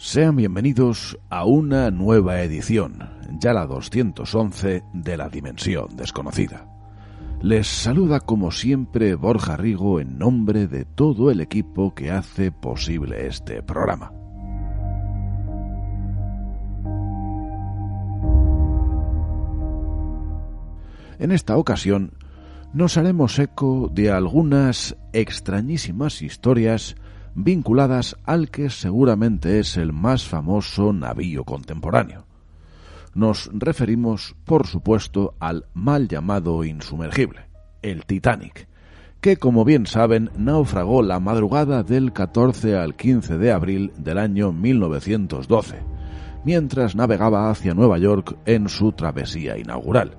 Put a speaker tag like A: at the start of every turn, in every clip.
A: Sean bienvenidos a una nueva edición, ya la 211 de la Dimensión Desconocida. Les saluda como siempre Borja Rigo en nombre de todo el equipo que hace posible este programa. En esta ocasión nos haremos eco de algunas extrañísimas historias vinculadas al que seguramente es el más famoso navío contemporáneo. Nos referimos, por supuesto, al mal llamado insumergible, el Titanic, que, como bien saben, naufragó la madrugada del 14 al 15 de abril del año 1912, mientras navegaba hacia Nueva York en su travesía inaugural.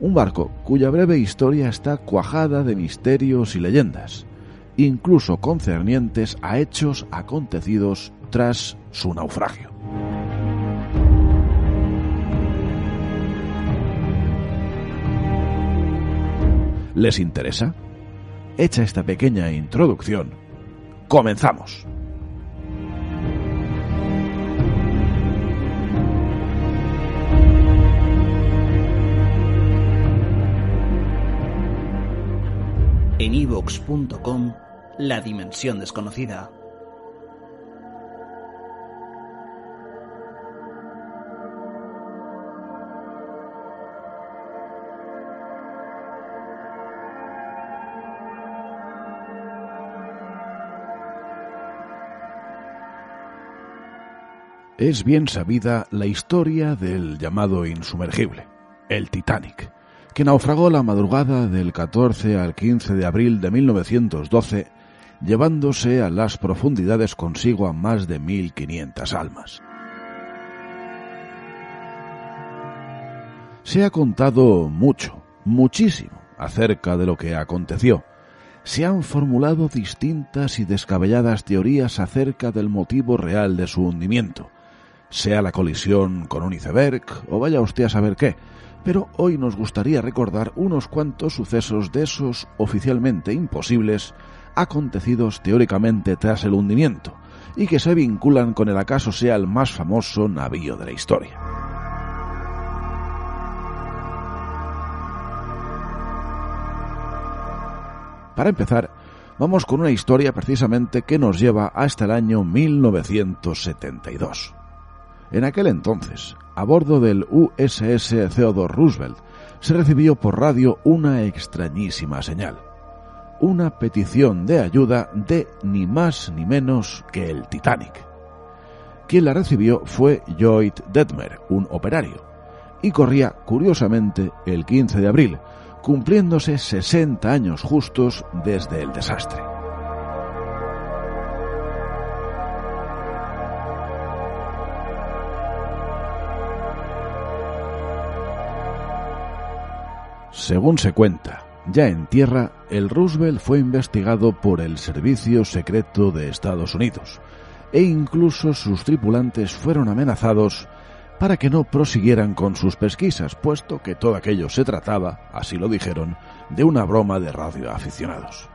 A: Un barco cuya breve historia está cuajada de misterios y leyendas, incluso concernientes a hechos acontecidos tras su naufragio. ¿Les interesa? Hecha esta pequeña introducción, comenzamos.
B: En ivox.com la dimensión desconocida.
A: Es bien sabida la historia del llamado insumergible, el Titanic, que naufragó la madrugada del 14 al 15 de abril de 1912 llevándose a las profundidades consigo a más de 1.500 almas. Se ha contado mucho, muchísimo, acerca de lo que aconteció. Se han formulado distintas y descabelladas teorías acerca del motivo real de su hundimiento, sea la colisión con un iceberg o vaya usted a saber qué, pero hoy nos gustaría recordar unos cuantos sucesos de esos oficialmente imposibles acontecidos teóricamente tras el hundimiento y que se vinculan con el acaso sea el más famoso navío de la historia. Para empezar, vamos con una historia precisamente que nos lleva hasta el año 1972. En aquel entonces, a bordo del USS Theodore Roosevelt, se recibió por radio una extrañísima señal una petición de ayuda de ni más ni menos que el Titanic. Quien la recibió fue Lloyd Detmer, un operario, y corría curiosamente el 15 de abril, cumpliéndose 60 años justos desde el desastre. Según se cuenta, ya en tierra, el Roosevelt fue investigado por el Servicio Secreto de Estados Unidos e incluso sus tripulantes fueron amenazados para que no prosiguieran con sus pesquisas, puesto que todo aquello se trataba, así lo dijeron, de una broma de radioaficionados.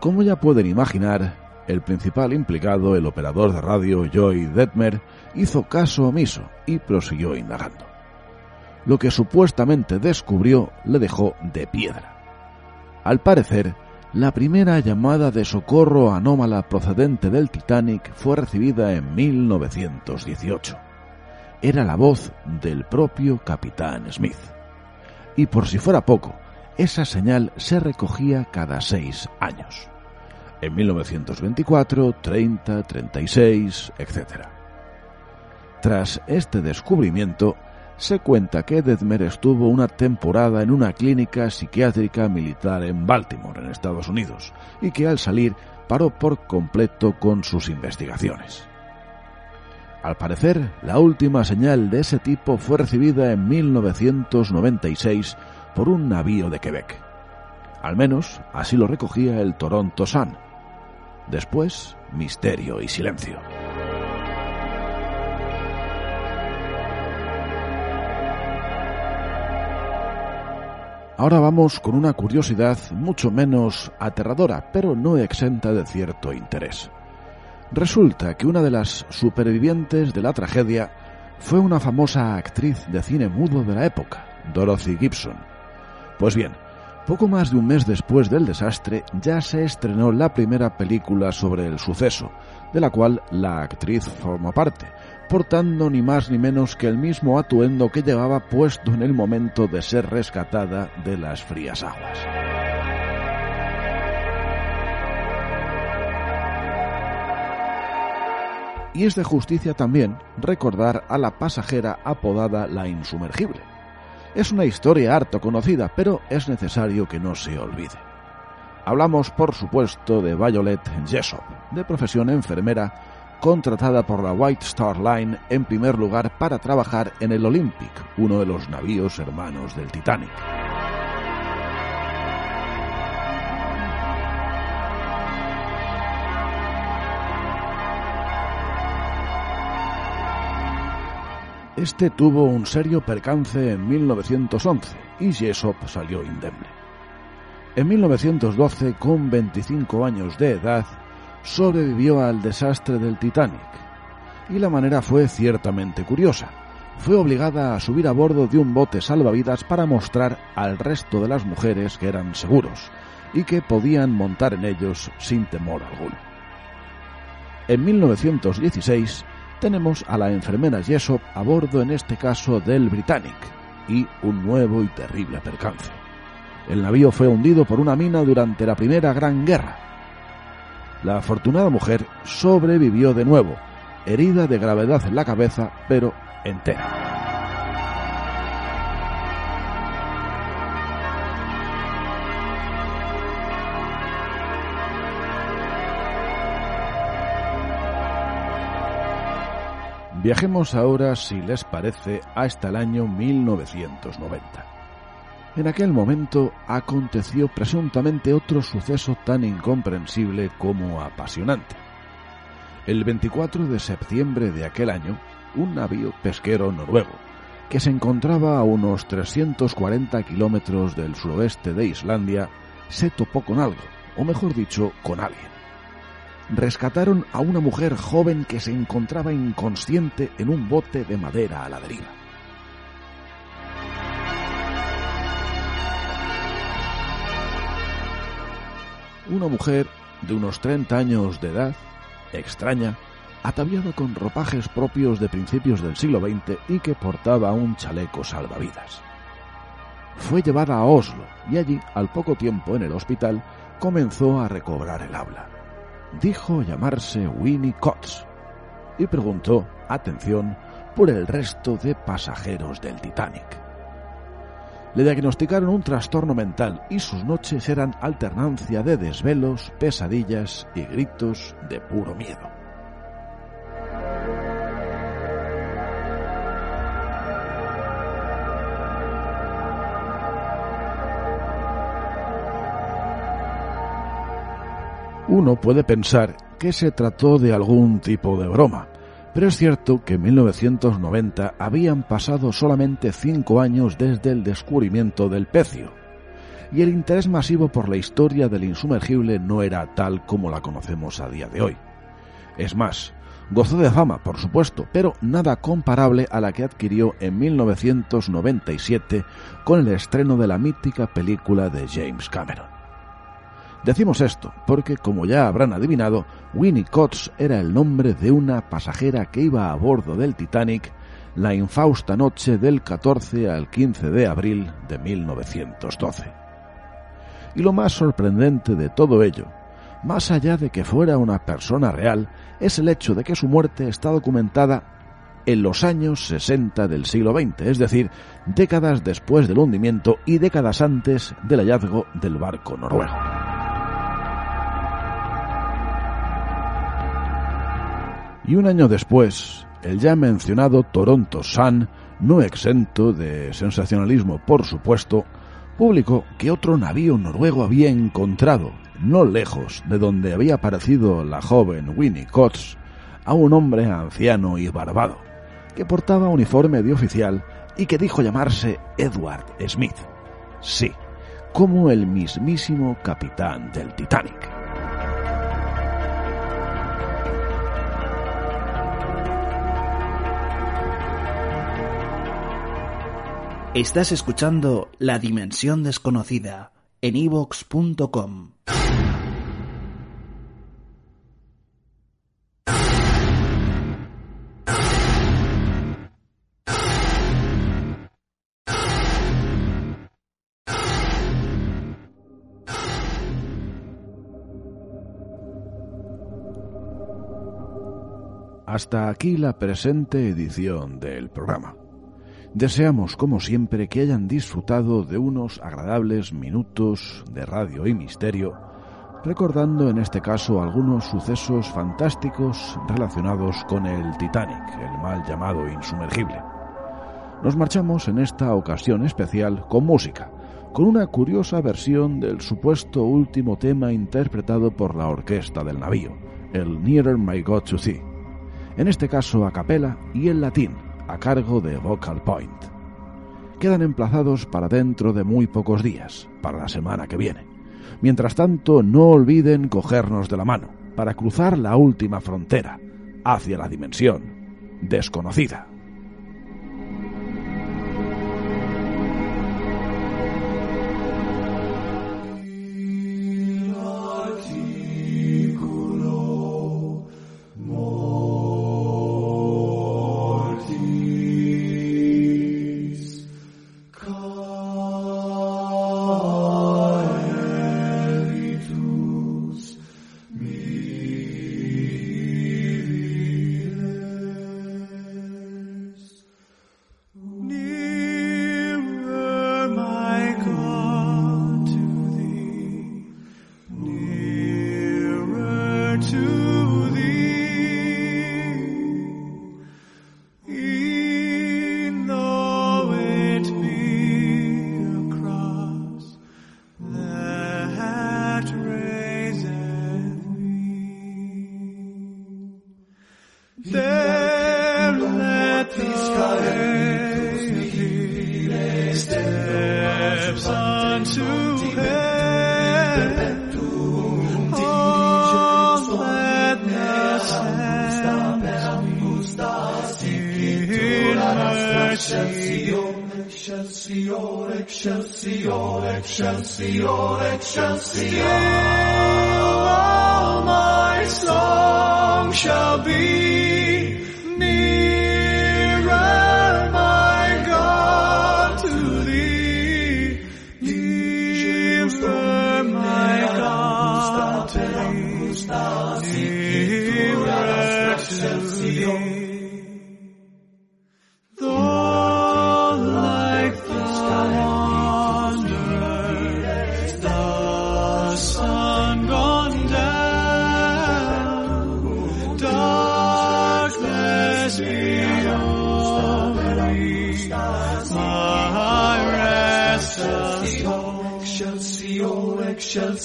A: Como ya pueden imaginar, el principal implicado, el operador de radio Joy Detmer, hizo caso omiso y prosiguió indagando lo que supuestamente descubrió le dejó de piedra. Al parecer, La primera llamada de socorro anómala procedente del Titanic fue recibida en 1918. Era la voz del propio capitán Smith. Y por si fuera poco, esa señal se recogía cada seis años. En 1924, 30, 36, etc. Tras este descubrimiento, se cuenta que Dedmer estuvo una temporada en una clínica psiquiátrica militar en Baltimore, en Estados Unidos, y que al salir paró por completo con sus investigaciones. Al parecer, la última señal de ese tipo fue recibida en 1996 por un navío de Quebec. Al menos así lo recogía el Toronto Sun. Después, misterio y silencio. Ahora vamos con una curiosidad mucho menos aterradora, pero no exenta de cierto interés. Resulta que una de las supervivientes de la tragedia fue una famosa actriz de cine mudo de la época, Dorothy Gibson. Pues bien, poco más de un mes después del desastre ya se estrenó la primera película sobre el suceso, de la cual la actriz formó parte, portando ni más ni menos que el mismo atuendo que llevaba puesto en el momento de ser rescatada de las frías aguas. Y es de justicia también recordar a la pasajera apodada la insumergible. Es una historia harto conocida, pero es necesario que no se olvide. Hablamos, por supuesto, de Violet Jessop, de profesión enfermera, contratada por la White Star Line en primer lugar para trabajar en el Olympic, uno de los navíos hermanos del Titanic. Este tuvo un serio percance en 1911 y Jessop salió indemne. En 1912, con 25 años de edad, sobrevivió al desastre del Titanic. Y la manera fue ciertamente curiosa. Fue obligada a subir a bordo de un bote salvavidas para mostrar al resto de las mujeres que eran seguros y que podían montar en ellos sin temor alguno. En 1916 tenemos a la enfermera Jessop a bordo en este caso del Britannic y un nuevo y terrible percance. El navío fue hundido por una mina durante la Primera Gran Guerra. La afortunada mujer sobrevivió de nuevo, herida de gravedad en la cabeza, pero entera. Viajemos ahora, si les parece, hasta el año 1990. En aquel momento aconteció presuntamente otro suceso tan incomprensible como apasionante. El 24 de septiembre de aquel año, un navío pesquero noruego, que se encontraba a unos 340 kilómetros del suroeste de Islandia, se topó con algo, o mejor dicho, con alguien rescataron a una mujer joven que se encontraba inconsciente en un bote de madera a la deriva. Una mujer de unos 30 años de edad, extraña, ataviada con ropajes propios de principios del siglo XX y que portaba un chaleco salvavidas. Fue llevada a Oslo y allí, al poco tiempo en el hospital, comenzó a recobrar el habla dijo llamarse Winnie Cox y preguntó, atención, por el resto de pasajeros del Titanic. Le diagnosticaron un trastorno mental y sus noches eran alternancia de desvelos, pesadillas y gritos de puro miedo. Uno puede pensar que se trató de algún tipo de broma, pero es cierto que en 1990 habían pasado solamente cinco años desde el descubrimiento del pecio, y el interés masivo por la historia del insumergible no era tal como la conocemos a día de hoy. Es más, gozó de fama, por supuesto, pero nada comparable a la que adquirió en 1997 con el estreno de la mítica película de James Cameron. Decimos esto porque, como ya habrán adivinado, Winnie Coates era el nombre de una pasajera que iba a bordo del Titanic la infausta noche del 14 al 15 de abril de 1912. Y lo más sorprendente de todo ello, más allá de que fuera una persona real, es el hecho de que su muerte está documentada en los años 60 del siglo XX, es decir, décadas después del hundimiento y décadas antes del hallazgo del barco noruego. Y un año después, el ya mencionado Toronto Sun, no exento de sensacionalismo por supuesto, publicó que otro navío noruego había encontrado, no lejos de donde había aparecido la joven Winnie Coates, a un hombre anciano y barbado, que portaba uniforme de oficial y que dijo llamarse Edward Smith. Sí, como el mismísimo capitán del Titanic.
B: Estás escuchando La Dimensión Desconocida en evox.com.
A: Hasta aquí la presente edición del programa. Deseamos, como siempre, que hayan disfrutado de unos agradables minutos de radio y misterio, recordando en este caso algunos sucesos fantásticos relacionados con el Titanic, el mal llamado insumergible. Nos marchamos en esta ocasión especial con música, con una curiosa versión del supuesto último tema interpretado por la orquesta del navío, el Nearer My God to Thee, en este caso a capela y en latín, a cargo de Vocal Point. Quedan emplazados para dentro de muy pocos días, para la semana que viene. Mientras tanto, no olviden cogernos de la mano para cruzar la última frontera hacia la dimensión desconocida.
C: Excelsior, Excelsior. All my song shall be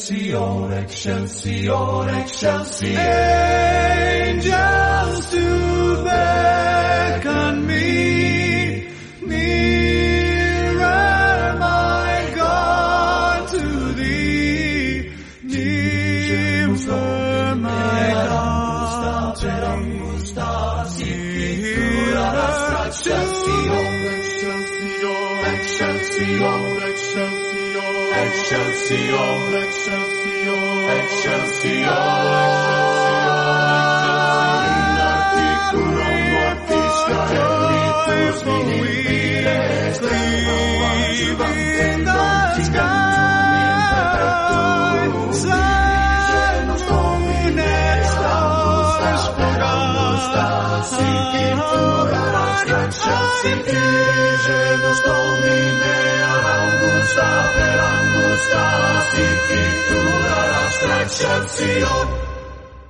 C: Excelsior, Excelsior, Excelsior. nos domine Augusta per Augusta, si chi tu la